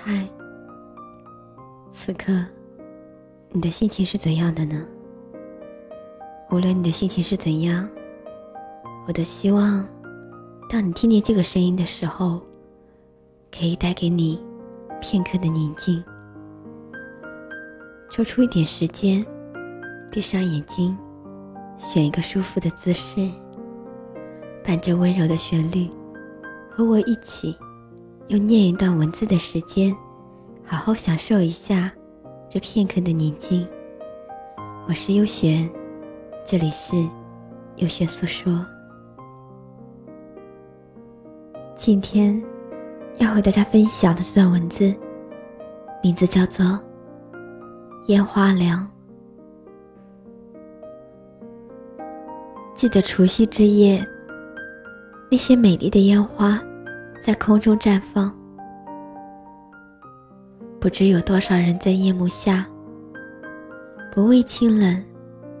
嗨，此刻你的心情是怎样的呢？无论你的心情是怎样，我都希望，当你听见这个声音的时候，可以带给你片刻的宁静。抽出一点时间，闭上眼睛，选一个舒服的姿势，伴着温柔的旋律，和我一起。用念一段文字的时间，好好享受一下这片刻的宁静。我是优璇，这里是优璇诉说。今天要和大家分享的这段文字，名字叫做《烟花凉》。记得除夕之夜，那些美丽的烟花。在空中绽放，不知有多少人在夜幕下，不畏清冷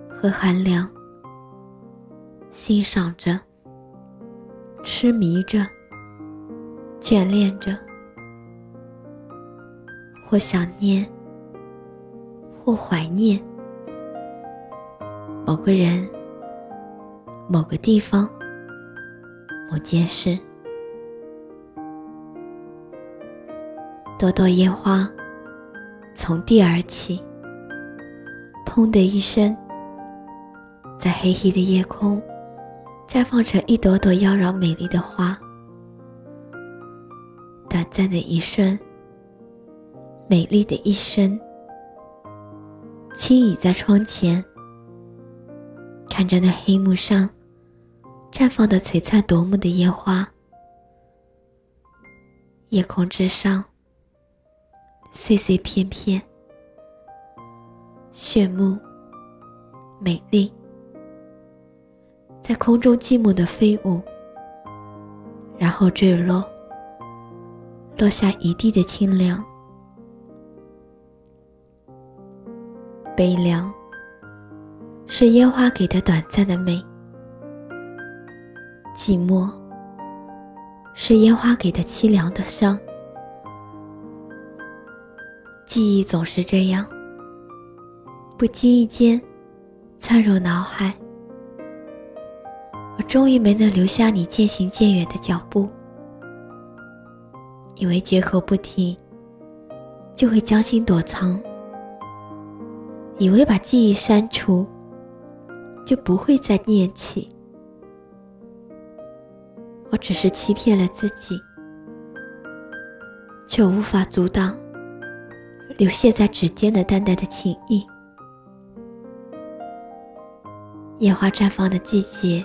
和寒凉，欣赏着、痴迷着、眷恋着，或想念，或怀念某个人、某个地方、某件事。朵朵烟花从地而起，砰的一声，在黑黑的夜空绽放成一朵朵妖娆美丽的花。短暂的一瞬，美丽的一生，轻倚在窗前，看着那黑幕上绽放的璀璨夺目的烟花，夜空之上。碎碎片片，炫目、美丽，在空中寂寞的飞舞，然后坠落，落下一地的清凉、悲凉，是烟花给的短暂的美；寂寞，是烟花给的凄凉的伤。记忆总是这样，不经意间窜入脑海。我终于没能留下你渐行渐远的脚步，以为绝口不提就会将心躲藏，以为把记忆删除就不会再念起。我只是欺骗了自己，却无法阻挡。流泻在指尖的淡淡的情意，烟花绽放的季节，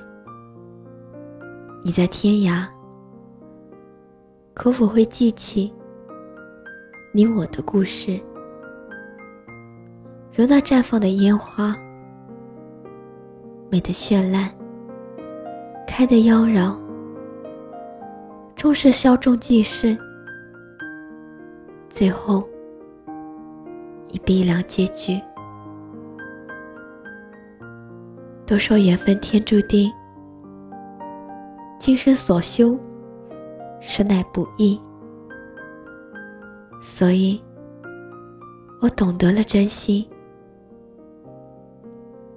你在天涯，可否会记起你我的故事？如那绽放的烟花，美得绚烂，开得妖娆，终是稍纵即逝，最后。以悲凉结局。都说缘分天注定，今生所修，实乃不易。所以，我懂得了珍惜。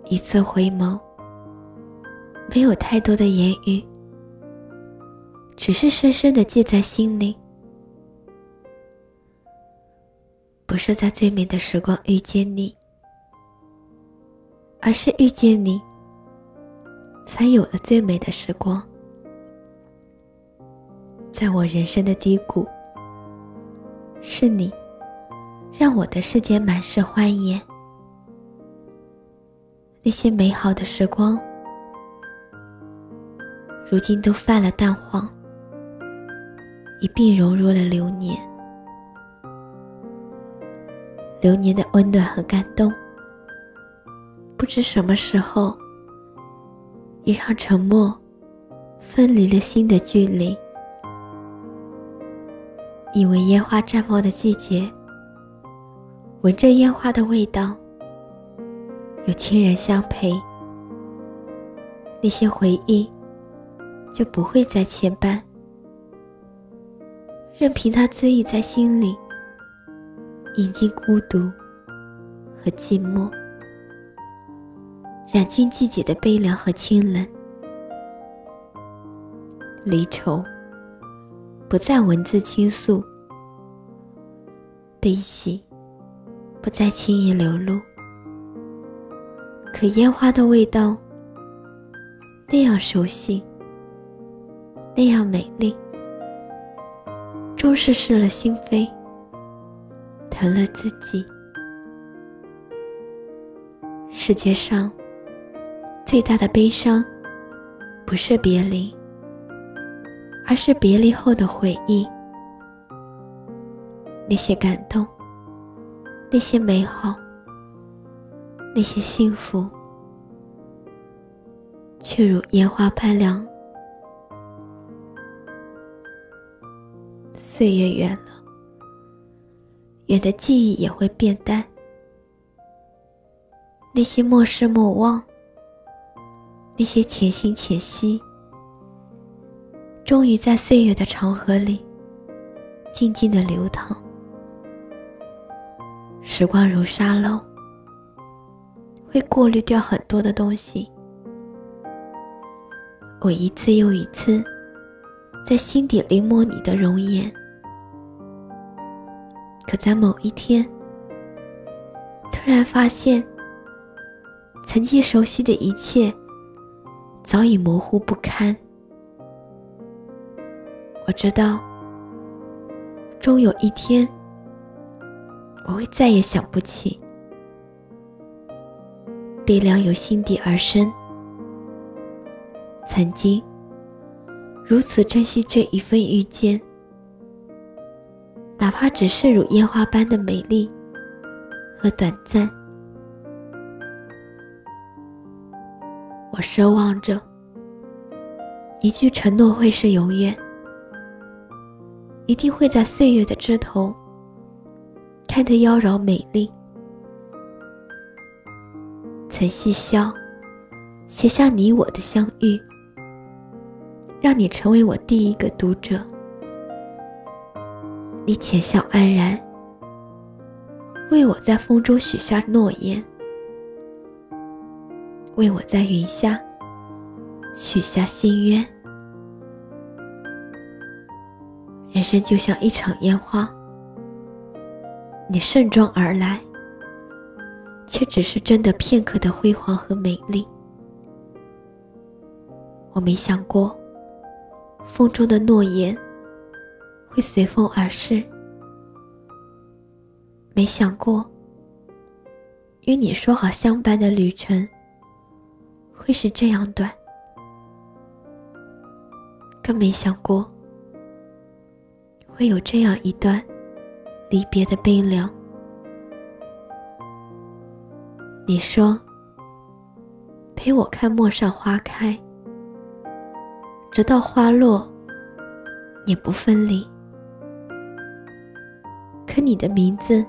一次回眸，没有太多的言语，只是深深的记在心里。不是在最美的时光遇见你，而是遇见你，才有了最美的时光。在我人生的低谷，是你让我的世界满是欢颜。那些美好的时光，如今都泛了淡黄，一并融入了流年。流年的温暖和感动，不知什么时候，也让沉默分离了心的距离。以为烟花绽放的季节，闻着烟花的味道，有亲人相陪，那些回忆就不会再牵绊，任凭它恣意在心里饮尽孤独和寂寞，染尽季节的悲凉和清冷。离愁不再文字倾诉，悲喜不再轻易流露。可烟花的味道那样熟悉，那样美丽，终是失了心扉，疼了自己。世界上最大的悲伤，不是别离。而是别离后的回忆，那些感动，那些美好，那些幸福，却如烟花般凉。岁月远了，远的记忆也会变淡。那些莫失莫忘，那些且行且惜。终于在岁月的长河里，静静的流淌。时光如沙漏，会过滤掉很多的东西。我一次又一次，在心底临摹你的容颜。可在某一天，突然发现，曾经熟悉的一切，早已模糊不堪。我知道，终有一天，我会再也想不起。悲凉由心底而生，曾经如此珍惜这一份遇见，哪怕只是如烟花般的美丽和短暂。我奢望着一句承诺，会是永远。一定会在岁月的枝头看得妖娆美丽。曾细笑，写下你我的相遇，让你成为我第一个读者。你浅笑安然，为我在风中许下诺言，为我在云下许下心愿。人生就像一场烟花，你盛装而来，却只是真的片刻的辉煌和美丽。我没想过，风中的诺言会随风而逝；没想过，与你说好相伴的旅程会是这样短；更没想过。会有这样一段离别的悲凉。你说，陪我看陌上花开，直到花落，也不分离。可你的名字，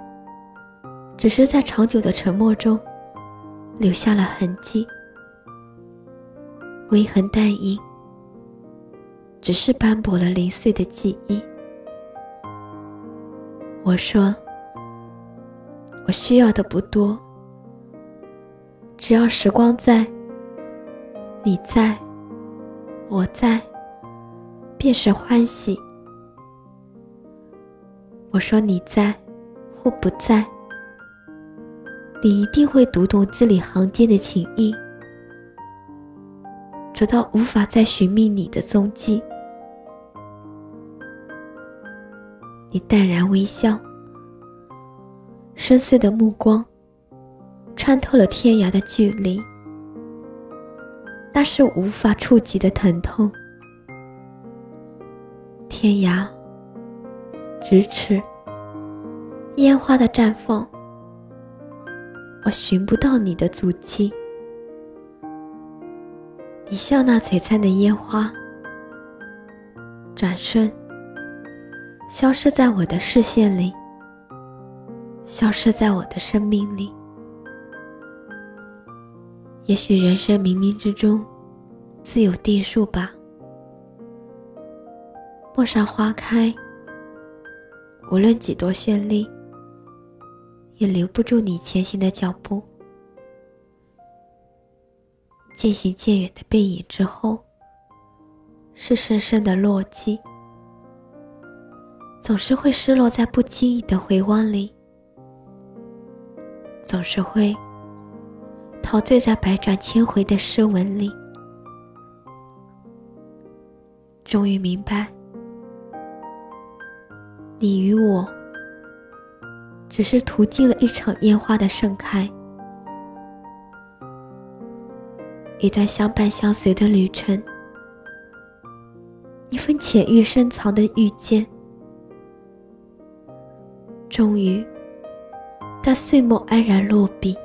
只是在长久的沉默中留下了痕迹，微痕淡影，只是斑驳了零碎的记忆。我说：“我需要的不多，只要时光在，你在，我在，便是欢喜。”我说：“你在或不在，你一定会读懂字里行间的情意，直到无法再寻觅你的踪迹。”你淡然微笑，深邃的目光穿透了天涯的距离，那是无法触及的疼痛。天涯，咫尺，烟花的绽放，我寻不到你的足迹。你像那璀璨的烟花，转瞬。消失在我的视线里，消失在我的生命里。也许人生冥冥之中自有定数吧。陌上花开，无论几多绚丽，也留不住你前行的脚步。渐行渐远的背影之后，是深深的落寂，总是会失落在不经意的回望里，总是会陶醉在百转千回的诗文里。终于明白，你与我，只是途经了一场烟花的盛开，一段相伴相随的旅程，一份浅欲深藏的遇见，终于，在岁末安然落笔，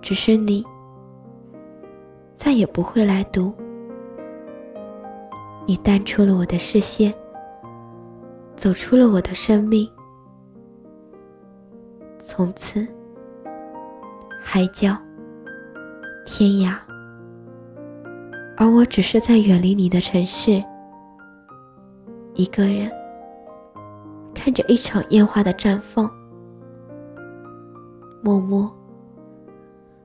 只是你，再也不会来读。你淡出了我的视线，走出了我的生命，从此海角天涯，而我只是在远离你的城市，一个人看着一场烟花的绽放，默默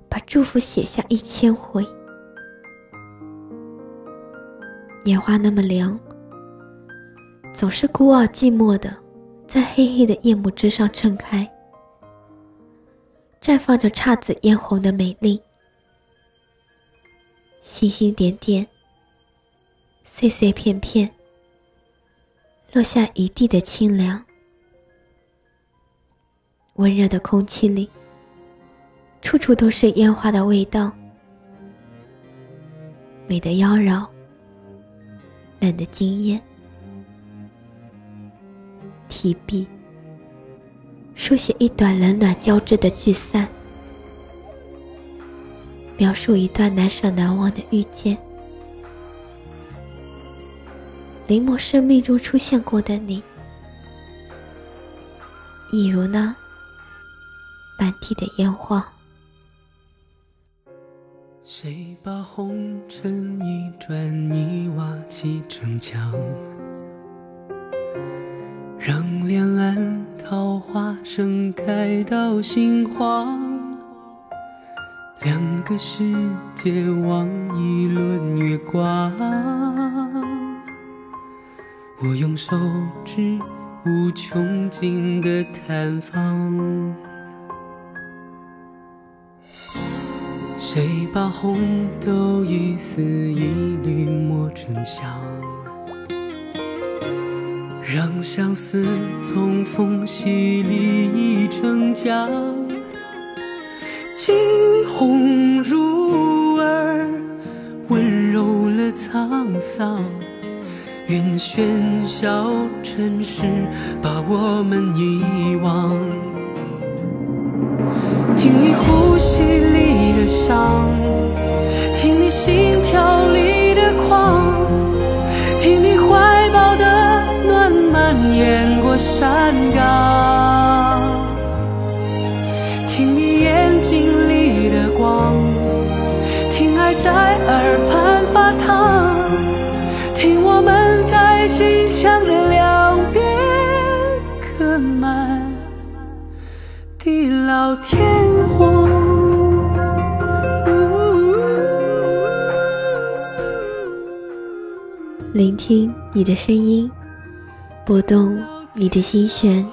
把祝福写下一千回。烟花那么凉，总是孤傲寂寞的，在黑黑的夜幕之上盛开，绽放着姹紫嫣红的美丽。星星点点，碎碎片片，落下一地的清凉。温热的空气里，处处都是烟花的味道，美的妖娆。冷的惊艳，提笔书写一段冷暖交织的聚散，描述一段难舍难忘的遇见。临摹生命中出现过的你，一如那满地的烟花。谁把红尘一砖一瓦砌成墙，花盛开到心慌？两个世界望一轮月光，我用手指无穷尽的探访。谁把红豆一丝一缕磨成香，让相思从缝隙里溢成江。惊鸿入耳，温柔了沧桑。愿喧嚣尘世把我们遗忘。听你呼吸里的伤，听你心跳里的狂，山岗，听你眼睛里的光，听爱在耳畔发烫，听我们在心墙的两边刻满地老天荒。聆听你的声音，拨动你的心弦，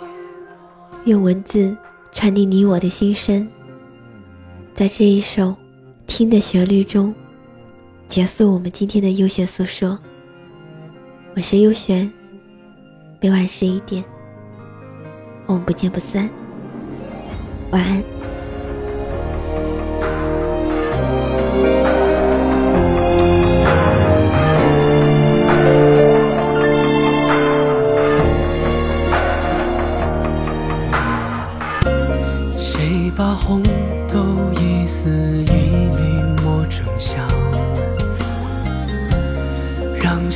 用文字传递你我的心声。在这一首听的旋律中，结束我们今天的优选诉说。我是优璇，每晚十一点，我们不见不散。晚安。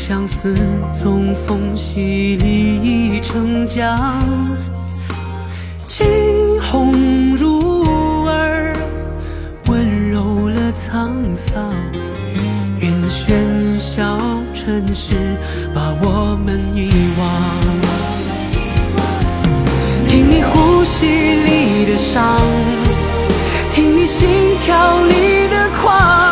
相思从缝隙里溢成浆，惊鸿入耳，温柔了沧桑。愿喧嚣尘世把我们遗忘。听你呼吸。里的伤，听你心跳里的狂。